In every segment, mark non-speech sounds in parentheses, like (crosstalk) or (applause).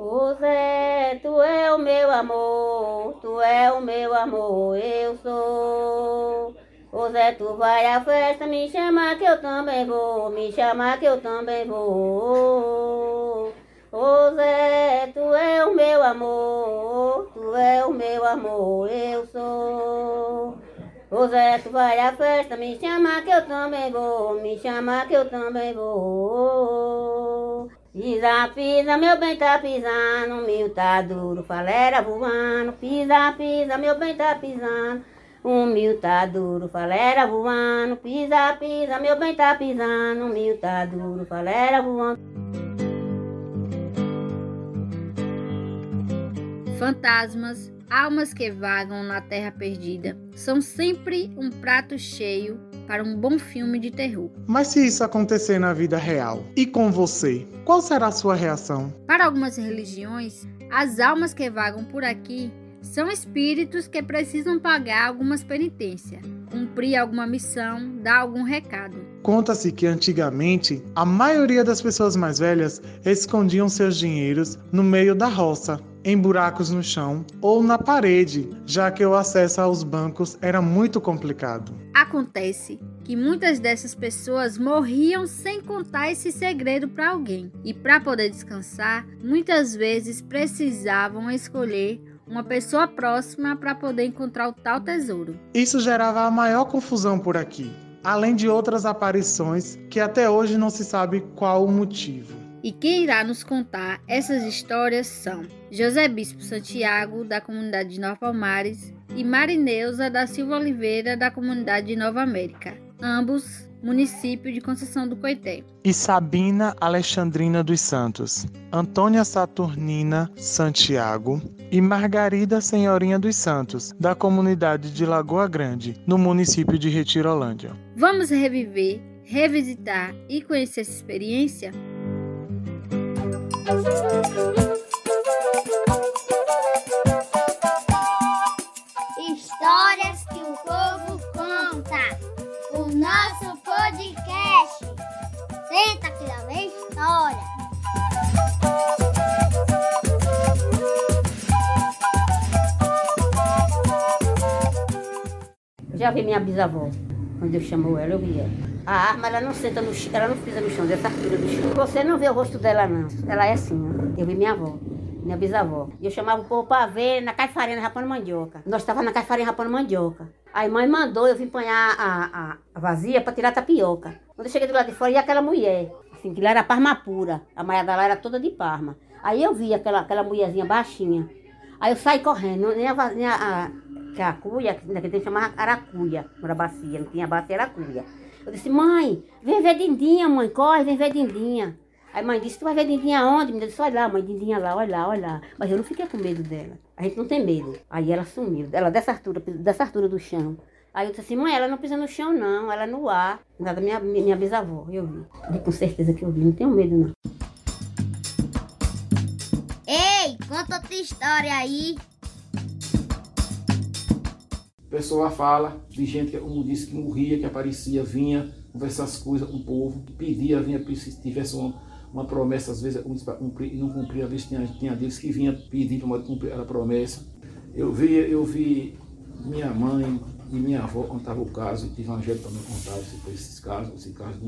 Ô Zé, tu é o meu amor, tu é o meu amor, eu sou. Ô Zé, tu vai à festa, me chama que eu também vou, me chama que eu também vou. Ô Zé, tu é o meu amor, tu é o meu amor, eu sou. Ô Zé, tu vai à festa, me chama que eu também vou, me chama que eu também vou. Pisa, pisa, meu bem tá pisando, meu tá duro, falera voando. Pisa, pisa, meu bem tá pisando, o mil tá duro, falera voando. Pisa, pisa, meu bem tá pisando, o mil tá duro, falera voando. Fantasmas, almas que vagam na terra perdida, são sempre um prato cheio para um bom filme de terror. Mas se isso acontecer na vida real e com você, qual será a sua reação? Para algumas religiões, as almas que vagam por aqui são espíritos que precisam pagar algumas penitências, cumprir alguma missão, dar algum recado. Conta-se que antigamente a maioria das pessoas mais velhas escondiam seus dinheiros no meio da roça, em buracos no chão ou na parede, já que o acesso aos bancos era muito complicado. Acontece que muitas dessas pessoas morriam sem contar esse segredo para alguém, e para poder descansar, muitas vezes precisavam escolher uma pessoa próxima para poder encontrar o tal tesouro. Isso gerava a maior confusão por aqui, além de outras aparições que até hoje não se sabe qual o motivo. E quem irá nos contar essas histórias são José Bispo Santiago, da comunidade de Nova Palmares, e Marineuza da Silva Oliveira, da comunidade de Nova América, ambos município de Conceição do Coité. E Sabina Alexandrina dos Santos, Antônia Saturnina Santiago e Margarida Senhorinha dos Santos, da comunidade de Lagoa Grande, no município de Retirolândia. Vamos reviver, revisitar e conhecer essa experiência? Histórias que o povo conta. O nosso podcast. Senta que lá vem história. Já vi minha bisavó, quando eu chamou ela, eu vi ela. A arma, ela não senta no chão, ela não pisa no chão, dessa altura do chão. Você não vê o rosto dela, não. Ela é assim, ó. Eu vi minha avó, minha bisavó. Eu chamava o povo pra ver na caifarinha, rapando mandioca. Nós estávamos na caifarinha rapando mandioca. Aí mãe mandou eu vim apanhar a, a, a vazia pra tirar a tapioca. Quando eu cheguei do lado de fora, ia aquela mulher, assim, que lá era parma pura. A maia lá era toda de parma. Aí eu vi aquela, aquela mulherzinha baixinha. Aí eu saí correndo, nem a, nem a, a, que a cuia, naquele tempo chamava aracuia, não era bacia, não tinha bacia, era cuia. Eu disse, mãe, vem ver Dindinha, mãe, corre, vem ver Dindinha. Aí mãe disse, tu vai ver Dindinha onde? Eu disse, olha lá, mãe, Dindinha lá, olha lá, olha lá. Mas eu não fiquei com medo dela. A gente não tem medo. Aí ela sumiu, ela dessa altura, dessa altura do chão. Aí eu disse assim, mãe, ela não pisa no chão, não, ela é no ar. Nada, minha, minha bisavó, eu vi. E com certeza que eu vi, não tenho medo, não. Ei, conta outra história aí. Pessoa fala de gente que, como disse, que morria, que aparecia, vinha conversar as coisas com o povo, pedia, vinha se tivesse uma, uma promessa, às vezes para cumprir não cumpria, às vezes tinha, tinha deles que vinha pedir para cumprir a promessa. Eu vi, eu vi minha mãe e minha avó contava o caso, e um evangelho também contava esse- esses casos, esse caso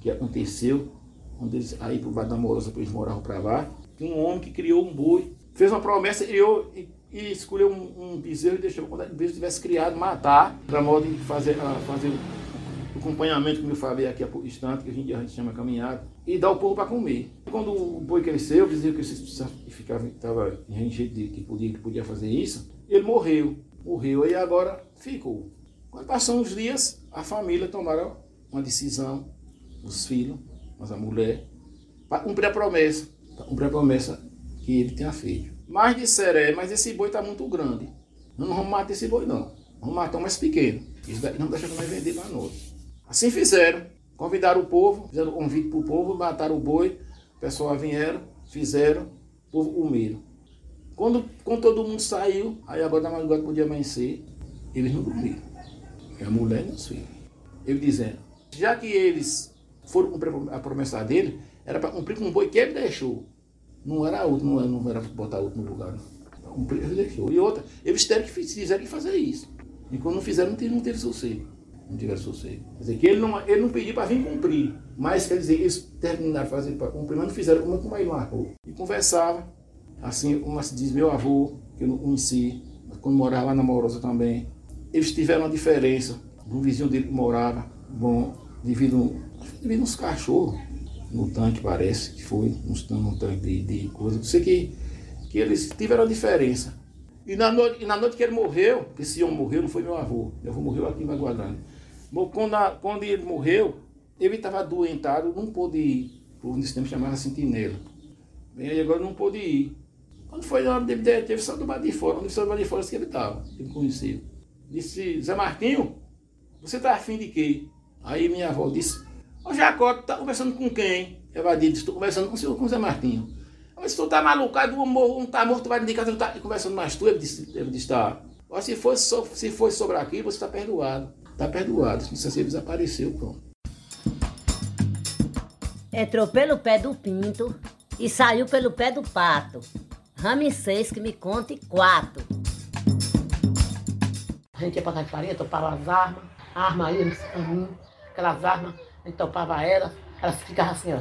que aconteceu, onde eles, aí por baixo da morosa, eles moravam para lá, um homem que criou um boi, fez uma promessa, criou e, e escolheu um, um bezerro e deixou quando o bezerro tivesse criado, matar, para modo de fazer, ah, fazer o acompanhamento, como eu falei aqui há pouco instante, que a gente, chama caminhada, e dar o povo para comer. Quando o boi cresceu, o bezerro cresceu, ficava, estava em jeito de que podia, que podia fazer isso, ele morreu, morreu, e agora ficou. Quando passaram uns dias, a família tomaram uma decisão, os filhos, mas a mulher, cumprir a promessa, cumprir a promessa que ele tinha feito. Mas disseram, é, mas esse boi está muito grande. Nós não vamos matar esse boi, não. Vamos matar o mais pequeno. Isso daí não deixa nós vender para nós. Assim fizeram. Convidaram o povo, fizeram o convite para o povo, mataram o boi. O pessoal vieram, fizeram, o povo comeram. Quando, quando todo mundo saiu, aí agora na madrugada podia amanhecer, eles não dormiram. E a mulher e os filhos. Ele dizendo, já que eles foram cumprir a promessa dele, era para cumprir com o boi que ele deixou. Não era outro, não era, não era botar outro no lugar. Não. E outra, eles tiveram que, fizeram que fazer isso. E quando não fizeram, não teve, não teve sossego. Não tiveram sossego. Quer dizer, que ele não, ele não pediu para vir cumprir. Mas, quer dizer, eles terminaram fazer para cumprir, mas não fizeram uma como ele marcou. E conversava, assim, como se diz meu avô, que eu não conheci, quando morava lá na Morosa também. Eles tiveram uma diferença um vizinho dele que morava, bom, devido, devido uns cachorros no tanque, parece, que foi, uns, num tanque de, de coisa. Eu sei que, que eles tiveram a diferença. E na, noite, e na noite que ele morreu, esse homem morreu, não foi meu avô, meu avô morreu aqui em Baguadrando. Quando, quando ele morreu, ele estava adoentado, não pôde ir, por nesse tempo chamava sentinela. Bem, aí agora não pôde ir. Quando foi hora dele, teve só do lado de fora, onde saiu do lado de fora que ele estava, ele conheceu. Disse, Zé Martinho, você está afim de quê? Aí minha avó disse, ô Jacó, tu tá conversando com quem? Evadir disse, estou conversando com o senhor, com o Zé Martinho. Mas tu tá maluco, aí do morro, não tá morto, vai me indicar, tu tá conversando mais tu, ele disse, ele disse tá. Mas se fosse, so, se fosse sobre aquilo, você está perdoado. Está perdoado. Se você desapareceu, pronto. Entrou pelo pé do pinto e saiu pelo pé do pato. Ramsês que me conte quatro. A gente ia pra farinha, topava as armas, a arma nesse caminho, aquelas armas, a gente topava elas, elas ficavam assim, ó,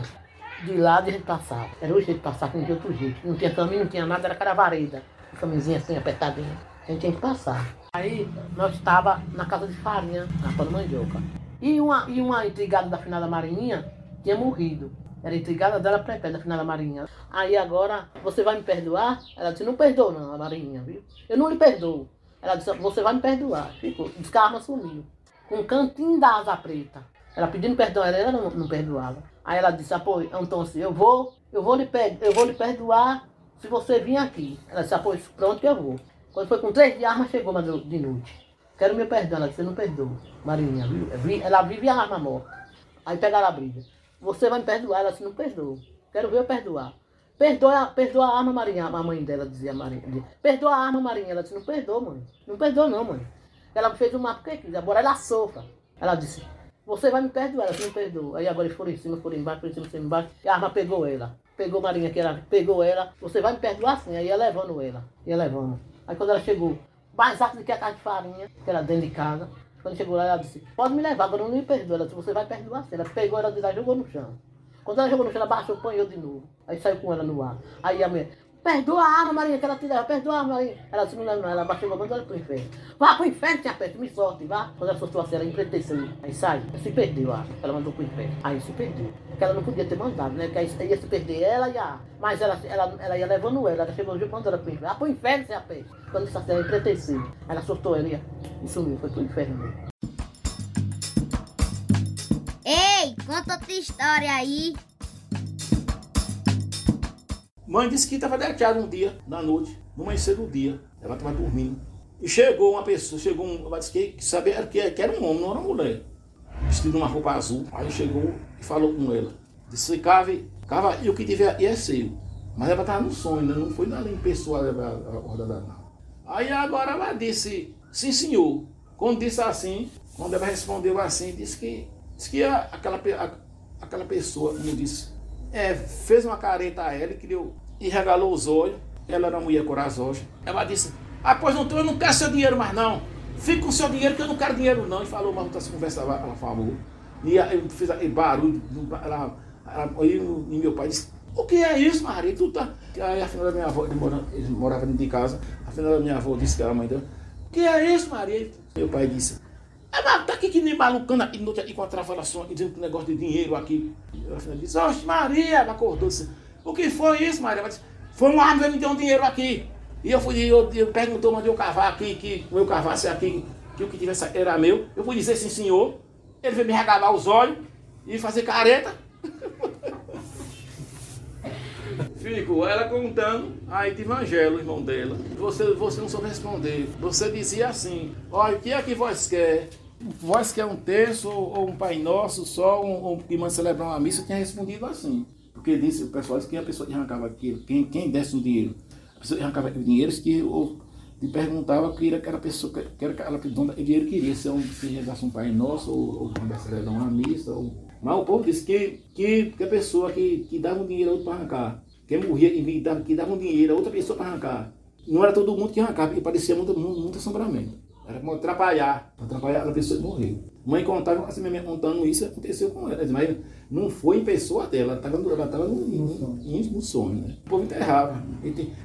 de lado e a gente passava. Era o jeito de passar, com de outro jeito. Não tinha caminho, não tinha nada, era cara vareda. Caminhozinha assim, apertadinha. A gente tinha que passar. Aí nós estava na casa de farinha, na Panamandioca. E uma, e uma intrigada da finada Marinha tinha morrido. Era intrigada dela pré da finada Marinha. Aí agora, você vai me perdoar? Ela disse, não perdoa não, a Marinha, viu? Eu não lhe perdoo. Ela disse, você vai me perdoar. Ficou, disse que a arma sumiu. Com um cantinho da asa preta. Ela pedindo perdão, ela não, não perdoava. Aí ela disse, apoio, então assim, eu vou, eu vou lhe, eu vou lhe perdoar se você vir aqui. Ela disse, apoio, pronto que eu vou. Quando foi com três de arma, chegou de noite. Quero meu perdão, ela disse, não perdoa. Marinha, viu? Ela vive a arma morta. Aí pegaram a briga. Você vai me perdoar? Ela disse, não perdoa. Quero ver eu perdoar. Perdoa, perdoa a arma, Marinha. A mãe dela dizia, Marinha. Perdoa a arma, Marinha. Ela disse, não perdoa, mãe. Não perdoa não, mãe. Ela fez o mapa porque quis. Agora ela sofra. Ela disse, você vai me perdoar. Ela não perdoa. Aí agora eles foram em cima, foram embaixo, foram em cima, foram embaixo. E a arma pegou ela. Pegou Marinha, que ela pegou ela. Você vai me perdoar sim. Aí ia levando ela. Ia levando. Aí quando ela chegou, mais rápido do que a casa de farinha, que era dentro de casa. Quando chegou lá, ela disse, pode me levar, agora eu não me perdoa. Ela disse, você vai perdoar sim. Ela pegou ela e jogou no chão. Quando ela jogou no chão, ela baixou, apanhou de novo. Aí saiu com ela no ar. Aí a mulher, perdoa a Maria, que ela te leva, perdoa a Maria. Ela leva não, ela baixou, mandou ela pro inferno. Vá pro inferno, tia Peste, me sorte, vá. Quando ela soltou assim, ela empreteceu. Aí sai, se perdeu a arma, ela mandou pro inferno. Aí se perdeu. Porque ela não podia ter mandado, né? Porque aí ia se perder ela e a. Mas ela, ela, ela ia levando ela, ela chegou mandou ela pro inferno. Vá pro inferno, tia Peste. Quando assim, ela empreteceu. Ela soltou ela e sumiu, foi pro inferno mesmo. Ei, conta outra história aí. Mãe disse que estava deitado um dia, na noite, no amanhecer do dia. Ela estava dormindo. E chegou uma pessoa, chegou um, ela disse que, sabia que, era um homem, não era uma mulher. Vestido uma roupa azul. Aí chegou e falou com ela. Disse, Cave, Cava, e o que tiver aí é seu. Mas ela estava no sonho, né? não foi nada em pessoa da não. Aí agora ela disse, sim senhor. Quando disse assim, quando ela respondeu assim, disse que, disse que aquela, aquela pessoa, como disse, é, fez uma careta a ela e criou e regalou os olhos. Ela era uma mulher corajosa. Ela disse: Ah, pois não, eu não quero seu dinheiro mais não. Fique com seu dinheiro que eu não quero dinheiro não. E falou uma outra conversa, ela falou. E eu fiz barulho. Ela, ela, e meu pai disse: O que é isso, Maria? Tu tá... Aí a filha da minha avó, ele, mora, ele morava dentro de casa. A filha da minha avó disse que era a mãe dela: O que é isso, Maria? E meu pai disse: é, mas tá aqui que nem malucando aqui, no encontrava ela só dizendo que negócio de dinheiro aqui. E a filha disse: Oxe, Maria, ela acordou disse. O que foi isso, Maria? Ela disse, foi um homem que me deu um dinheiro aqui. E eu fui, eu, eu perguntou, mandei eu cavar aqui, que o meu cavasse aqui, que o que tivesse era meu. Eu fui dizer sim, senhor. Ele veio me regalar os olhos e fazer careta. (laughs) Fico, ela contando, aí de Evangelho, irmão dela. Você, você não soube responder. Você dizia assim: olha, o que é que vós quer? Vós quer um terço ou, ou um Pai Nosso só, um, um irmã celebrar uma missa? Eu tinha respondido assim. Porque disse, o pessoal disse que a pessoa que arrancava aquilo, quem, quem desse o dinheiro, a pessoa que arrancava dinheiro, que ou, te perguntava que era aquela pessoa, que era aquela pessoa, o dinheiro queria, se, é um, se regasse um Pai Nosso, ou, ou uma missa, ou... Mas o povo disse que, que, que a pessoa que, que dava um dinheiro outro para arrancar. Quem morria e que dava um dinheiro a outra pessoa para arrancar. Não era todo mundo que arrancava, porque parecia muito, muito assombramento. Era para atrapalhar, para atrapalhar a pessoa que morreu. Mãe contava, assim, minha contando isso, aconteceu com ela. Mas não foi em pessoa dela, ela estava ela tava no, no, no, no, sonho, né? O povo enterrava.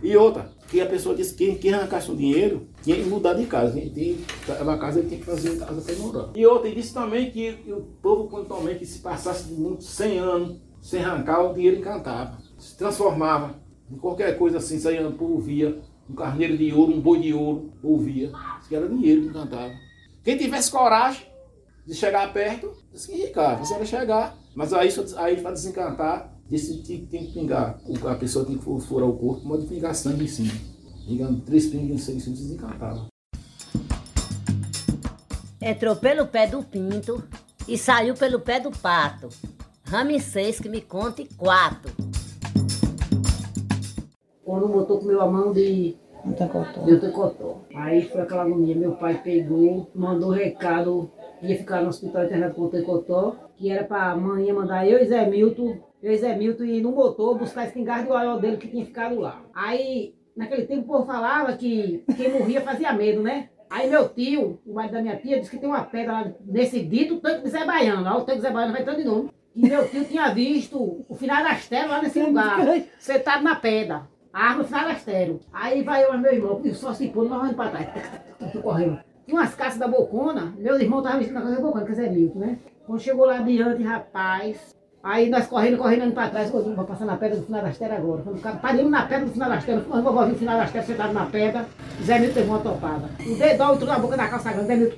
E, outra, que a pessoa disse que quem, arrancasse o dinheiro tinha que mudar de casa. Tinha, uma casa ele tinha que fazer casa para morar. E outra, e disse também que o povo, quando também, que se passasse de 100 anos sem arrancar, o dinheiro encantava. Se transformava em qualquer coisa assim, saía por via um carneiro de ouro, um boi de ouro, ouvia. Isso que era dinheiro que cantava. Quem tivesse coragem de chegar perto, disse que enricava. Você era chegar, mas aí, aí para desencantar, disse que tem que pingar. A pessoa tem que furar o corpo, pode pingar sangue em cima. Ligando três pingos em sangue em cima, desencantava. Entrou pelo pé do pinto e saiu pelo pé do pato. Ramsês que me conte quatro quando botou comeu a mão de de Tecotó. Aí foi aquela agonia. Meu pai pegou, mandou recado, ia ficar no hospital internado com o Tecotó, que era pra mãe mandar eu e Zé Milton, eu e Zé Milton ir no motor buscar esse espingarda de oil dele que tinha ficado lá. Aí, naquele tempo, o povo falava que quem morria fazia medo, né? Aí meu tio, o marido da minha tia, disse que tem uma pedra lá nesse dito tanque de Zé Baiano. Aí o tanque de Zé Baiano vai tanto de novo. E meu tio tinha visto o final das telas lá nesse lugar, sentado na pedra. A árvore falasteiro. Aí vai eu e meu irmão, só se pôr, nós vamos para trás. Tô correndo. Tinha umas caças da bocona, meus irmãos estavam vestindo a casa da bocona, que é Milton, né? Quando chegou lá adiante, rapaz, aí nós correndo, correndo, indo para trás, vou passar na pedra do final das terras agora. Quando parimos na pedra do final das terras, nós vovó viu o final das terras sentado na pedra, Zé Milton teve uma topada. O dedão entrou na boca da calça grande, Zé Milton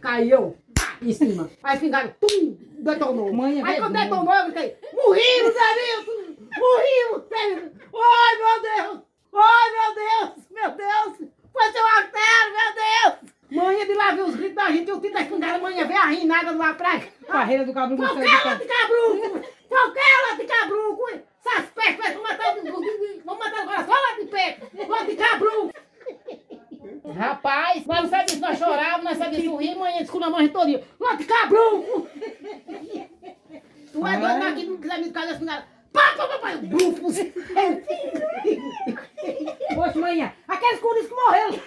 caiu em cima. Aí fingaram, tum, detonou. Mãe, aí quando detonou, eu gritei, morrimos, Zé Milton! Morrimos! Ai, meu Deus! Ai, meu Deus! Meu Deus! Foi seu artério, meu Deus! Mãe de lá ver os gritos da gente, o tio da espingarda, mãe vê a rinada lá pra cá. Barreira do cabruco. Foquela de cabruco! Foquela de cabruco! Essas pestes vão matar, vão matar agora só lá de pé! Lá de cabruco! Rapaz, nós não sabíamos se nós chorávamos, nós sabíamos sorrir, mãe disse com a mãe todinha. Lá de cabruco! Tu é doido daqui, não quiser me casar espingarda. Pá, pá, brufos. Poxa, manhã, aqueles curis que morreram.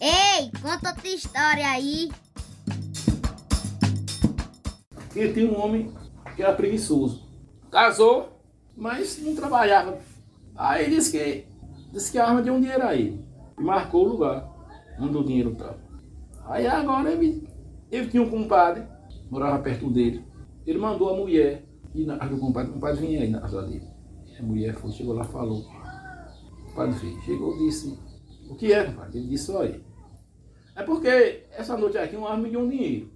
Ei, conta outra história aí. Ele tinha um homem que era preguiçoso. Casou, mas não trabalhava. Aí disse que, disse que a arma de um dinheiro aí. E marcou o lugar onde o dinheiro estava. Aí agora ele, ele tinha um compadre morava perto dele. Ele mandou a mulher ir na casa do compadre, o compadre vinha aí na casa dele. A mulher foi, chegou lá falou. O padre chegou e disse, o que é, compadre? Ele disse, olha, é porque essa noite aqui um homem me deu um dinheiro.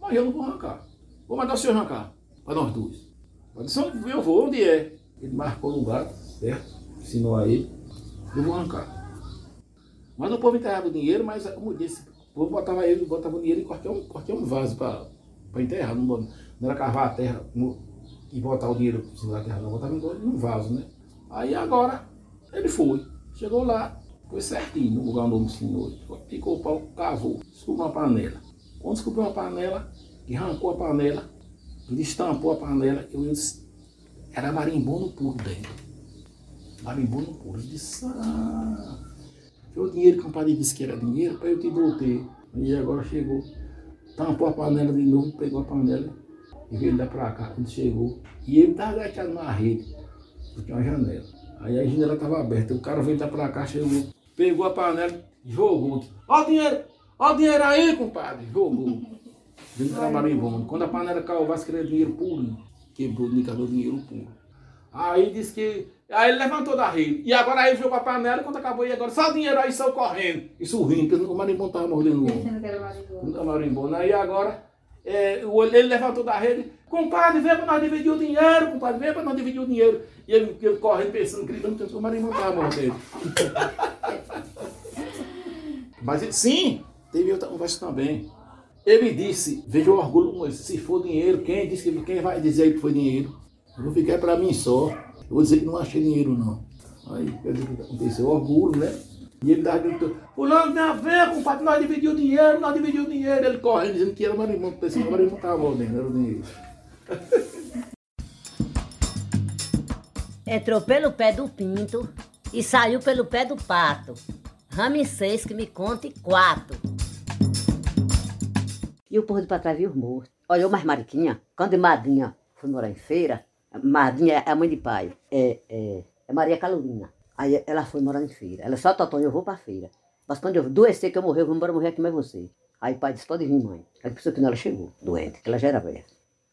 Mas eu não vou arrancar. Vou mandar o senhor arrancar, para nós dois. Eu disse, eu vou, onde é? Ele marcou o lugar, certo? Ensinou a ele, eu vou arrancar. Mas o povo enterrava o dinheiro, mas como disse, o povo botava ele, botava o dinheiro e cortava um, cortava um vaso para para enterrar. Não, não, era cavar a terra e botar o dinheiro por cima da terra, não. Botava num vaso, né? Aí agora ele foi. Chegou lá, foi certinho no lugar onde eu ensinou. Picou o pau, cavou, descobriu uma panela. Quando descobriu uma panela, que arrancou a panela, ele estampou a panela, eu disse, era marimbondo puro dentro. Marimbondo puro. Eu disse, ah, foi o dinheiro que o padre disse que era dinheiro, para eu te voltei. E agora chegou tampou a panela de novo, pegou a panela e veio lá pra cá. Quando chegou, e ele estava agachado na rede, tinha uma janela. Aí a janela estava aberta, o cara veio lá pra cá, chegou, pegou a panela jogou. Ó o dinheiro, ó o dinheiro aí, compadre, jogou. Dentro da marimbondo. Quando a panela caiu, vai querer dinheiro puro, quebrou, me o dinheiro puro. Aí disse que. Aí ele levantou da rede. E agora aí jogou a panela, quando acabou, e agora só o dinheiro aí saiu correndo. Isso rindo, porque o marimbondo estava mordendo o homem. Não marimbondo. Aí agora é, ele levantou da rede. Compadre, vem para nós dividir o dinheiro, compadre, vem para nós dividir o dinheiro. E ele, ele correndo, pensando, gritando, que o marimbondo estava mordendo. Mas sim, teve outra conversa também. Ele disse, veja o orgulho, se for dinheiro, quem disse que quem vai dizer que foi dinheiro? Eu vou ficar para mim só. Eu vou dizer que não achei dinheiro, não. Aí, quer dizer, o que aconteceu? Orgulho, né? E ele estava gritando, fulano tem a ver, compadre, nós dividimos o dinheiro, nós dividimos o dinheiro. Ele correndo, dizendo que era marimbondo, pensando que o marimbondo estava mordendo, era o dinheiro. (laughs) Entrou pelo pé do pinto e saiu pelo pé do pato. Ramsês que me conte quatro. E o povo de pra trás viu os mortos. Olhou mais Mariquinha. Quando Madrinha foi morar em feira, Madrinha é a mãe de pai. É, é, é Maria Calorina. Aí ela foi morar em feira. Ela só, Totônio, eu vou pra feira. Mas quando eu adoecer que eu morrer, eu vou embora morrer aqui mais você. Aí o pai disse, pode vir, mãe. Aí pensou que não, ela chegou, doente, que ela já era velha.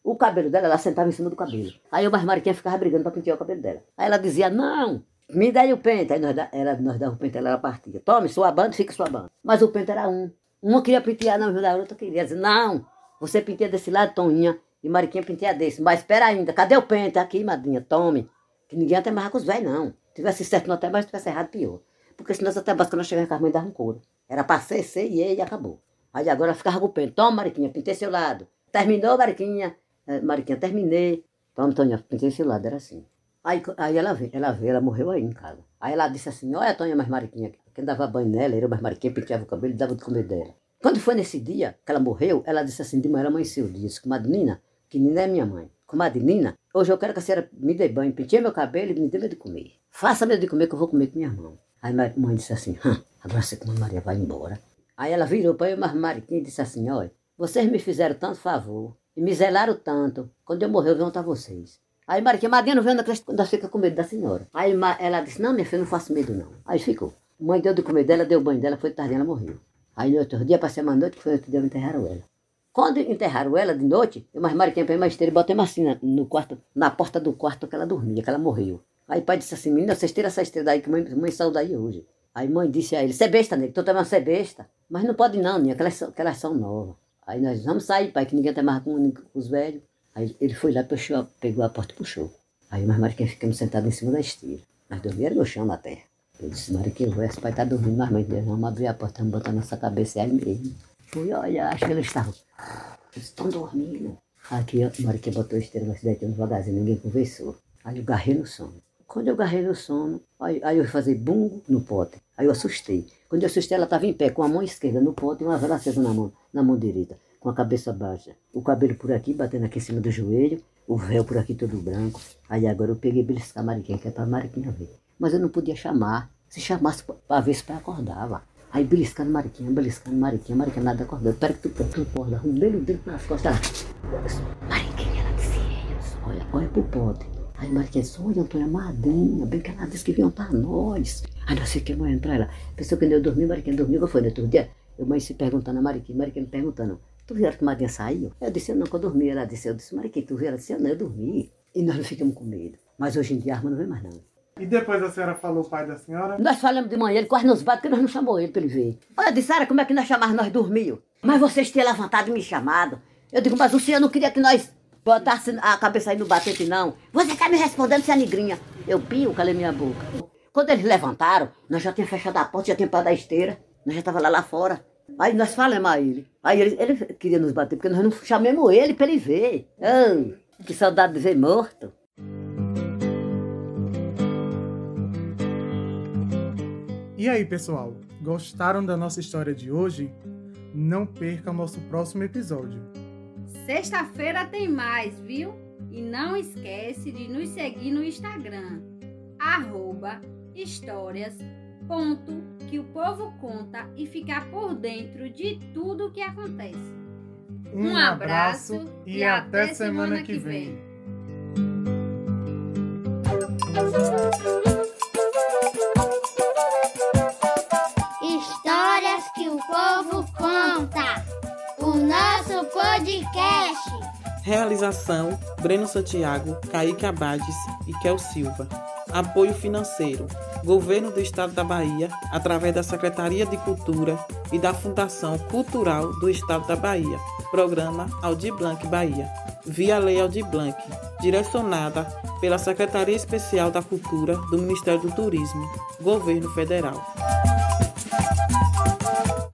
O cabelo dela, ela sentava em cima do cabelo. Aí eu mais Mariquinha ficava brigando pra pentear o cabelo dela. Aí ela dizia, não, me dá aí o pente. Aí nós, ela, nós dava o pente, ela partia. Tome sua banda, fica sua banda. Mas o pente era um. Uma queria pentear na da outra queria dizer, não, você penteia desse lado, Toninha, e Mariquinha penteia desse. Mas espera ainda, cadê o pente? Aqui, madrinha, tome. Que ninguém até mais com os velhos, não. Tivesse certo no até, mas tivesse errado, pior. Porque senão até basta quando nós chegamos em casa, mãe dava um couro. Era pra ser, ser e e acabou. Aí agora ficava com o pente. Toma, Mariquinha, pintei seu lado. Terminou, Mariquinha. É, Mariquinha, terminei. Toma, Toninha, pintei seu lado. Era assim. Aí, aí ela veio, ela veio, ela morreu aí em casa. Aí ela disse assim, olha, Toninha, mais Mariquinha. Quem dava banho nela, era mais Mariquinha, penteava o cabelo e dava de comer dela. Quando foi nesse dia que ela morreu, ela disse assim, de manhã amanheceu. Disse, comadre Nina, que Nina é minha mãe. Comadre Nina, hoje eu quero que a senhora me dê banho, penteie meu cabelo e me dê medo de comer. Faça medo de comer que eu vou comer com minha mão. Aí a mãe disse assim, agora você com a Maria vai embora. Aí ela virou para eu, mas Mariquinha, disse assim, olha, vocês me fizeram tanto favor e me zelaram tanto. Quando eu morrer, eu vou juntar vocês. Aí Mariquinha, Madinha não quando ela fica com medo da senhora. Aí ela disse, não, minha filha, não faço medo não. Aí ficou. Mãe deu de comer dela, deu banho dela, foi tarde, ela morreu. Aí no outro dia, passei uma noite, que foi outro dia, enterraram ela. Quando enterraram ela de noite, eu mais Mariquinha peguei uma esteira e botei assim no quarto, na porta do quarto que ela dormia, que ela morreu. Aí o pai disse assim, menina, vocês tiram essa esteira daí, que mãe, mãe saiu daí hoje. Aí mãe disse a ele, você é besta, nego, tu também é besta. Mas não pode não, Ninha, que elas, são, novas. Aí nós vamos sair, pai, que ninguém tem mais com, os velhos. Aí ele foi lá, puxou, pegou a porta e puxou. Aí mais Mariquinha ficamos sentados em cima da esteira. Nós dormíamos no chão na terra. Eu disse, Mariquinha, esse pai tá dormindo, mas mãe Deus, vamos abrir a porta, vamos botar nossa cabeça aí mesmo. Fui olha, acho que eles estavam. Eles estão dormindo. Aqui, Mariquinha botou a esteira, nós deitamos devagarzinho, ninguém conversou. Aí eu garrei no sono. Quando eu garrei no sono, aí, aí eu fazer bungo no pote. Aí eu assustei. Quando eu assustei, ela estava em pé, com a mão esquerda no pote e uma vela acesa na mão, na mão direita, com a cabeça baixa. O cabelo por aqui, batendo aqui em cima do joelho, o véu por aqui todo branco. Aí agora eu peguei beliscar a Mariquinha, que é para Mariquinha ver. Mas eu não podia chamar. Se chamasse para se o pai acordava. Aí beliscando Mariquinha, beliscando Mariquinha, Mariquinha nada acordando. Espera que tu, tu acorda, um dedo, dedo nas costas. Mariquinha, ela disse, olha, olha pro pote. Aí Mariquinha disse, olha, Antônia, madrinha, bem que ela disse que vinham para nós. Aí nós ficamos olhando para ela. Pensou que eu dormi, Mariquinha dormiu, que foi no outro dia? Eu mãe se perguntando a Mariquinha, Mariquinha me perguntando, tu viu que Madrinha saiu? Eu disse, não, que eu dormi. Ela disse, eu disse, Mariquinha, tu viu? Ela disse, não, eu dormi. E nós não ficamos com medo. Mas hoje em dia a arma não vem mais não. E depois a senhora falou o pai da senhora? Nós falamos de manhã, ele quase nos bate, porque nós não chamou ele para ele ver. Olha, disse, Sara, como é que nós chamávamos, nós dormiu? Mas vocês tinham levantado e me chamado. Eu digo, mas o senhor não queria que nós botasse a cabeça aí no batente, não. Você está me respondendo, se é negrinha. Eu pio, calei minha boca. Quando eles levantaram, nós já tínhamos fechado a porta, já tínhamos parado a esteira. Nós já estava lá, lá fora. Aí nós falamos a ele. Aí ele, ele queria nos bater, porque nós não chamamos ele para ele ver. Que saudade de ver morto. E aí, pessoal, gostaram da nossa história de hoje? Não perca o nosso próximo episódio. Sexta-feira tem mais, viu? E não esquece de nos seguir no Instagram, arroba histórias ponto que o povo conta e ficar por dentro de tudo o que acontece. Um, um abraço, abraço e, até, até semana, semana que vem. vem. Realização: Breno Santiago, Kaique Abades e Kel Silva. Apoio financeiro: Governo do Estado da Bahia, através da Secretaria de Cultura e da Fundação Cultural do Estado da Bahia. Programa Aldir Blanc Bahia. Via Lei Aldir Blanc, direcionada pela Secretaria Especial da Cultura do Ministério do Turismo, Governo Federal.